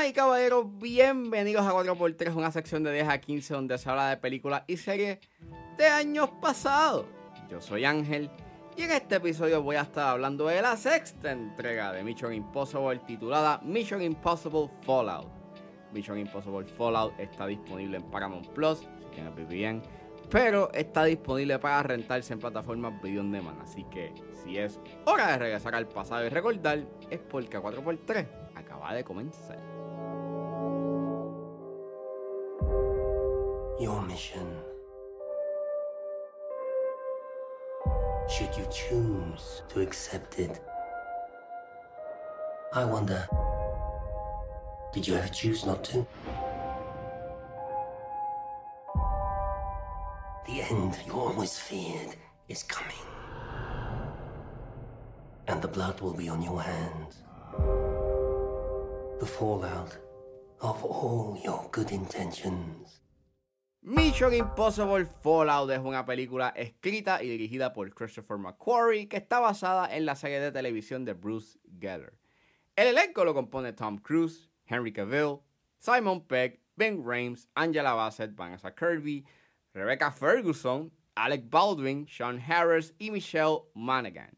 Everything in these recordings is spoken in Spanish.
Damas y caballeros, bienvenidos a 4x3, una sección de 10 a 15 donde se habla de películas y series de años pasados. Yo soy Ángel y en este episodio voy a estar hablando de la sexta entrega de Mission Impossible titulada Mission Impossible Fallout. Mission Impossible Fallout está disponible en Paramount Plus, si tienen VPN, pero está disponible para rentarse en plataformas video on demand, así que si es hora de regresar al pasado y recordar, es porque a 4x3 acaba de comenzar. Your mission. Should you choose to accept it? I wonder, did you ever choose not to? The end you always feared is coming. And the blood will be on your hands. The fallout of all your good intentions. Mission Impossible Fallout es una película escrita y dirigida por Christopher McQuarrie que está basada en la serie de televisión de Bruce Geller. El elenco lo compone Tom Cruise, Henry Cavill, Simon Pegg, Ben Rames, Angela Bassett, Vanessa Kirby, Rebecca Ferguson, Alec Baldwin, Sean Harris y Michelle Monaghan.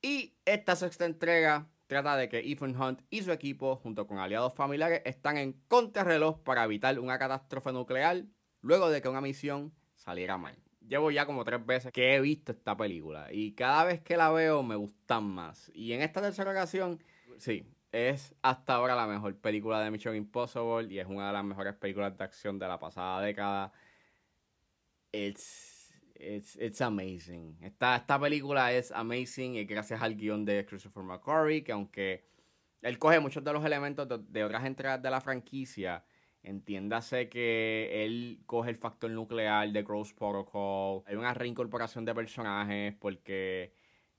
Y esta sexta entrega trata de que Ethan Hunt y su equipo, junto con aliados familiares, están en contrarreloj para evitar una catástrofe nuclear luego de que una misión saliera mal. Llevo ya como tres veces que he visto esta película y cada vez que la veo me gustan más. Y en esta tercera ocasión, sí, es hasta ahora la mejor película de Mission Impossible y es una de las mejores películas de acción de la pasada década. It's, it's, it's amazing. Esta, esta película es amazing y gracias al guion de Christopher McQuarrie, que aunque él coge muchos de los elementos de, de otras entregas de la franquicia, Entiéndase que él coge el factor nuclear de Gross Protocol. Hay una reincorporación de personajes porque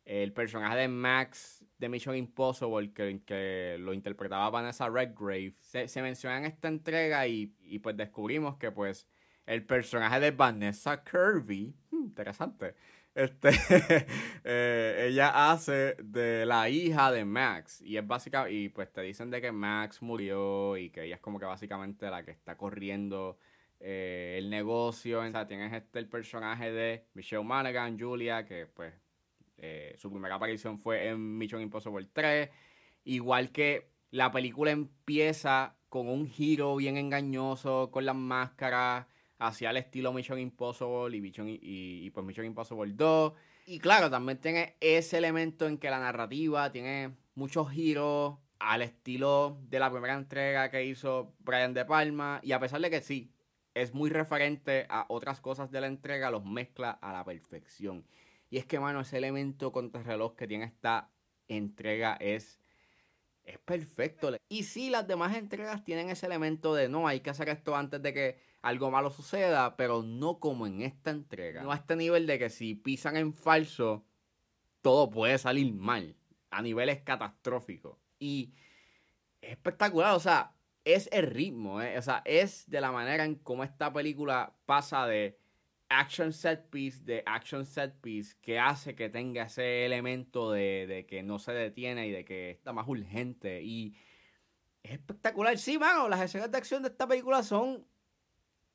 el personaje de Max de Mission Impossible, que, que lo interpretaba Vanessa Redgrave, se, se menciona en esta entrega y, y, pues descubrimos que pues el personaje de Vanessa Kirby, hmm, interesante, este, eh, ella hace de la hija de Max y es básica y pues te dicen de que Max murió y que ella es como que básicamente la que está corriendo eh, el negocio. O sea, tienes este el personaje de Michelle Monaghan, Julia, que pues eh, su primera aparición fue en Mission Impossible 3. Igual que la película empieza con un giro bien engañoso, con las máscaras hacia el estilo Mission Impossible y, Mission, y, pues Mission Impossible 2. Y claro, también tiene ese elemento en que la narrativa tiene muchos giros al estilo de la primera entrega que hizo Brian De Palma. Y a pesar de que sí, es muy referente a otras cosas de la entrega, los mezcla a la perfección. Y es que, mano, ese elemento contrarreloj que tiene esta entrega es es perfecto. Y sí, las demás entregas tienen ese elemento de no, hay que hacer esto antes de que algo malo suceda, pero no como en esta entrega. No a este nivel de que si pisan en falso, todo puede salir mal. A niveles catastróficos. Y es espectacular, o sea, es el ritmo, ¿eh? o sea, es de la manera en cómo esta película pasa de action set piece de action set piece que hace que tenga ese elemento de, de, que no se detiene y de que está más urgente. Y es espectacular. Sí, mano, las escenas de acción de esta película son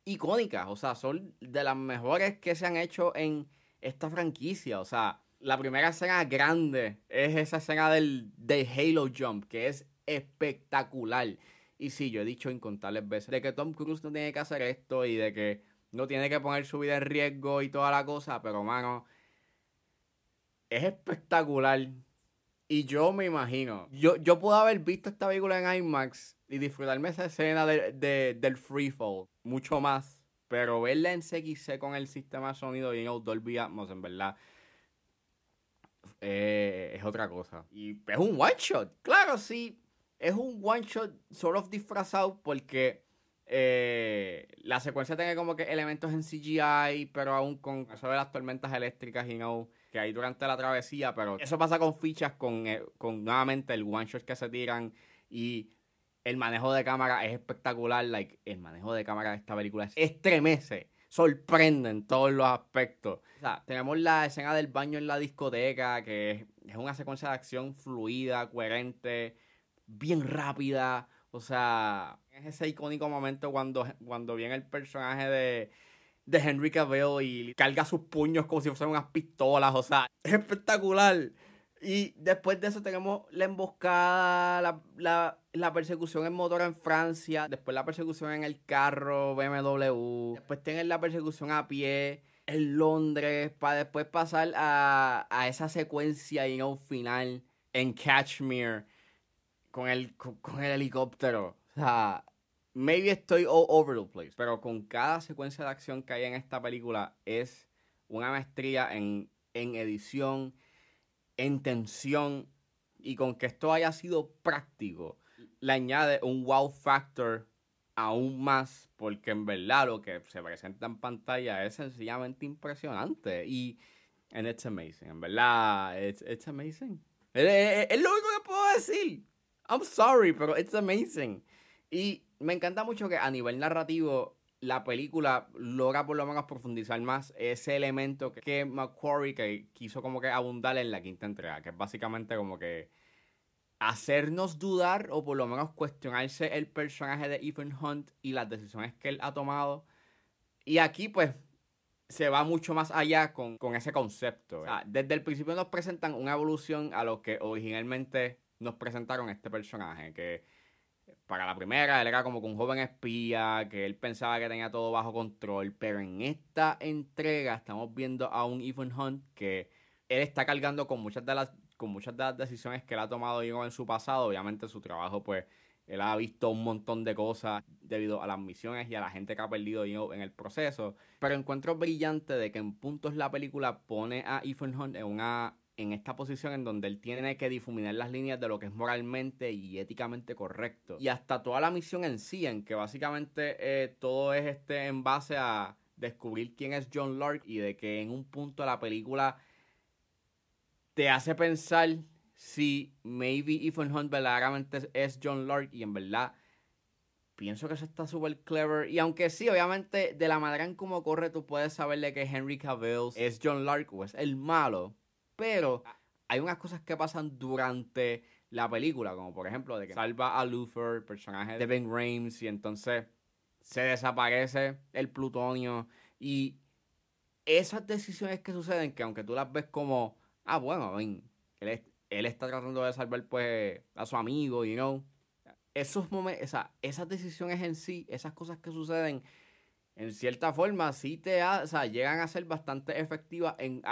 icónicas. O sea, son de las mejores que se han hecho en esta franquicia. O sea, la primera escena grande es esa escena del, del Halo Jump, que es espectacular. Y sí, yo he dicho incontables veces de que Tom Cruise no tiene que hacer esto y de que no tiene que poner su vida en riesgo y toda la cosa, pero mano, es espectacular. Y yo me imagino, yo, yo puedo haber visto esta película en IMAX y disfrutarme esa escena de, de, del freefall mucho más, pero verla en CXC con el sistema de sonido y en Dolby Atmos, en verdad, eh, es otra cosa. Y es un one shot, claro, sí, es un one shot sort of disfrazado porque eh, la secuencia tiene como que elementos en CGI, pero aún con eso de las tormentas eléctricas y no que hay durante la travesía, pero eso pasa con fichas, con, eh, con nuevamente el one shot que se tiran y el manejo de cámara es espectacular, like, el manejo de cámara de esta película es estremece, sorprende en todos los aspectos. O sea, tenemos la escena del baño en la discoteca, que es, es una secuencia de acción fluida, coherente, bien rápida, O sea, es ese icónico momento cuando, cuando viene el personaje de, de Henry Cavill y carga sus puños como si fueran unas pistolas. O sea, es espectacular. Y después de eso tenemos la emboscada, la, persecución en motor en Francia, después la persecución en el carro BMW, después tienen la persecución a pie en Londres, para después pasar a, esa secuencia y un final en Kashmir con el, con, el helicóptero. O sea, maybe estoy all over the place, pero con cada secuencia de acción que hay en esta película es una maestría en, en edición, en tensión y con que esto haya sido práctico, le añade un wow factor aún más, porque en verdad lo que se presenta en pantalla es sencillamente impresionante y and it's amazing, en verdad, it's, it's amazing. Es, lo único que puedo decir. I'm sorry, pero it's amazing. Y me encanta mucho que a nivel narrativo la película logra por lo menos profundizar más ese elemento que, Macquarie que quiso como que abundar en la quinta entrega, que es básicamente como que hacernos dudar o por lo menos cuestionarse el personaje de Ethan Hunt y las decisiones que él ha tomado. Y aquí pues se va mucho más allá con, ese concepto. desde el principio nos presentan una evolución a lo que originalmente nos presentaron este personaje, que para la primera, él era como un joven espía, que él pensaba que tenía todo bajo control, pero en esta entrega estamos viendo a un Ethan Hunt que él está cargando con muchas de las, con muchas de las decisiones que él ha tomado en su pasado. Obviamente su trabajo, pues, él ha visto un montón de cosas debido a las misiones y a la gente que ha perdido en el proceso. Pero encuentro brillante de que en puntos la película pone a Ethan Hunt en una en esta posición en donde él tiene que difuminar las líneas de lo que es moralmente y éticamente correcto. Y hasta toda la misión en sí, en que básicamente eh, todo es este en base a descubrir quién es John Lark y de que en un punto la película te hace pensar si maybe Ethan Hunt verdaderamente es John Lark y en verdad pienso que eso está súper clever. Y aunque sí, obviamente, de la manera en cómo corre, tú puedes saberle que Henry Cavill es John Lark o es el malo. Pero hay unas cosas que pasan durante la película, como por ejemplo de que salva a Luther, personaje de Ben Rames, y entonces se desaparece el plutonio. Y esas decisiones que suceden, que aunque tú las ves como, ah, bueno, él, él está tratando de salvar pues a su amigo, you know. Esos momentos, esas decisiones en sí, esas cosas que suceden, en cierta forma, sí te llegan a ser bastante efectivas en,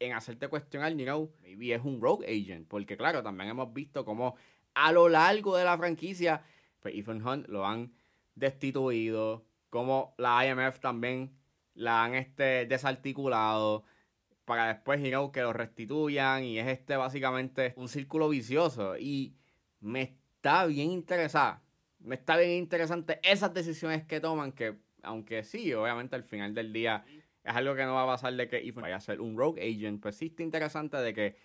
en hacerte cuestionar, you know, maybe es un rogue agent. Porque claro, también hemos visto cómo a lo largo de la franquicia, pues Ethan Hunt lo han destituido, como la IMF también la han este, desarticulado para después, you know, que lo restituyan y es este básicamente un círculo vicioso y me está bien interesada, me está bien interesante esas decisiones que toman que aunque sí, obviamente al final del día es algo que no va a pasar de que Ethan vaya a ser un rogue agent. Pues sí está interesante de que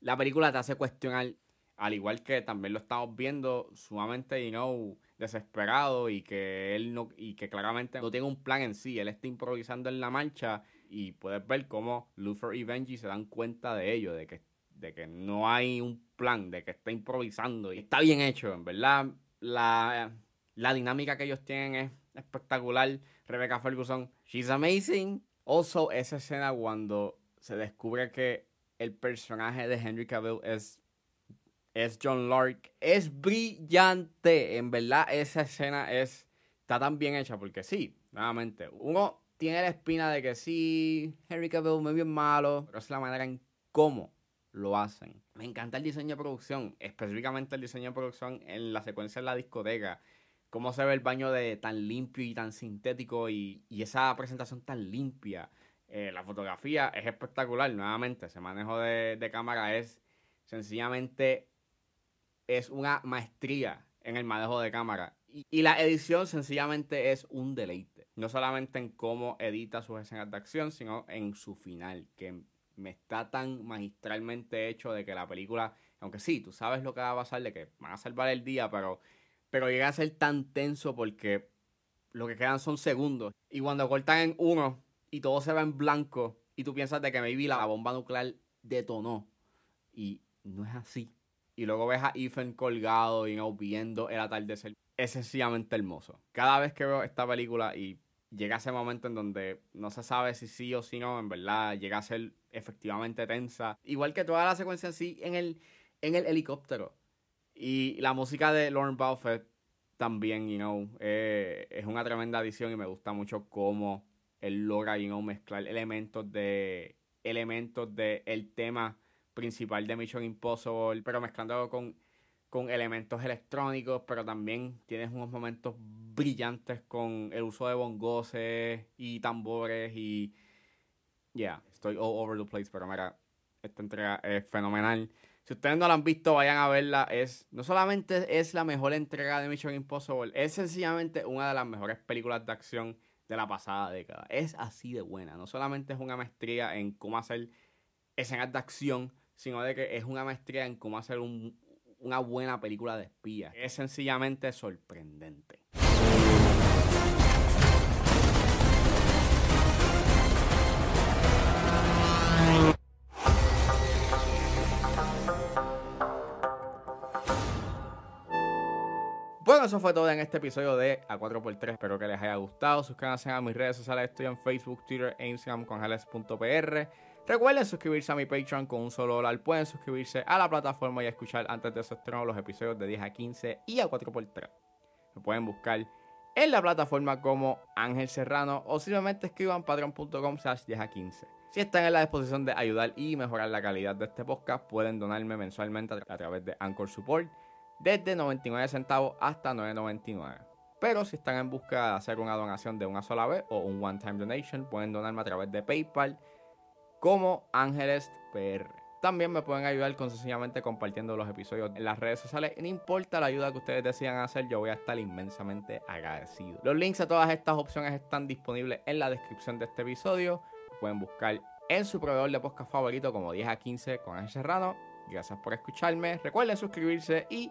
la película te hace cuestionar, al igual que también lo estamos viendo sumamente, you know, desesperado y que él no, y que claramente no tiene un plan en sí, él está improvisando en la marcha y puedes ver cómo Luther y Benji se dan cuenta de ello, de que, de que no hay un plan, de que está improvisando y está bien hecho, en verdad. La, la dinámica que ellos tienen es espectacular. Rebecca Ferguson, she's amazing. Also, esa escena cuando se descubre que el personaje de Henry Cavill es, es John Lark es brillante. En verdad, esa escena es, está tan bien hecha porque sí, nuevamente, uno tiene la espina de que sí, Henry Cavill muy bien malo, pero es la manera en cómo lo hacen. Me encanta el diseño de producción, específicamente el diseño de producción en la secuencia de la discoteca cómo se ve el baño de tan limpio y tan sintético y, esa presentación tan limpia. Eh, la fotografía es espectacular, nuevamente, ese manejo de, cámara es sencillamente, es una maestría en el manejo de cámara. Y, y, la edición sencillamente es un deleite. No solamente en cómo edita sus escenas de acción, sino en su final, que me está tan magistralmente hecho de que la película, aunque sí, tú sabes lo que va a pasar, de que van a salvar el día, pero pero llega a ser tan tenso porque lo que quedan son segundos. Y cuando cortan en uno y todo se va en blanco y tú piensas de que maybe la bomba nuclear detonó. Y no es así. y luego ves a Ethan colgado y no viendo el atardecer. Es sencillamente hermoso. Cada vez que veo esta película y llega ese momento en donde no se sabe si sí o si no, en verdad llega a ser efectivamente tensa. Igual que toda la secuencia así en el, en el helicóptero. Y la música de Lauren Buffett también, you know, eh, es una tremenda adición y me gusta mucho cómo él logra, you know, mezclar elementos de elementos el tema principal de Mission Impossible, pero mezclándolo con, con elementos electrónicos, pero también tienes unos momentos brillantes con el uso de bongoses y tambores y... Yeah, estoy all over the place, pero mira, esta entrega es fenomenal. Si ustedes no la han visto, vayan a verla. Es, no solamente es la mejor entrega de Mission Impossible, es sencillamente una de las mejores películas de acción de la pasada década. Es así de buena. No solamente es una maestría en cómo hacer escenas de acción, sino de que es una maestría en cómo hacer una buena película de espía. Es sencillamente sorprendente. Eso fue todo en este episodio de A4x3. Espero que les haya gustado. Suscríbanse a mis redes sociales. Estoy en Facebook, Twitter e Instagram con Recuerden suscribirse a mi Patreon con un solo dólar. Pueden suscribirse a la plataforma y escuchar antes de su estreno los episodios de 10 a 15 y a 4x3. Me pueden buscar en la plataforma como Ángel Serrano o simplemente escriban patreon.com slash 10 a 15. Si están en la disposición de ayudar y mejorar la calidad de este podcast, pueden donarme mensualmente a través de Anchor Support desde 99 centavos hasta 9.99. Pero si están en busca de hacer una donación de una sola vez o un one-time donation, pueden donarme a través de PayPal como Ángeles PR. También me pueden ayudar con sencillamente compartiendo los episodios en las redes sociales. No importa la ayuda que ustedes decidan hacer, yo voy a estar inmensamente agradecido. Los links a todas estas opciones están disponibles en la descripción de este episodio. Pueden buscar en su proveedor de podcast favorito como 10 a 15 con Ángel Serrano. Gracias por escucharme. Recuerden suscribirse y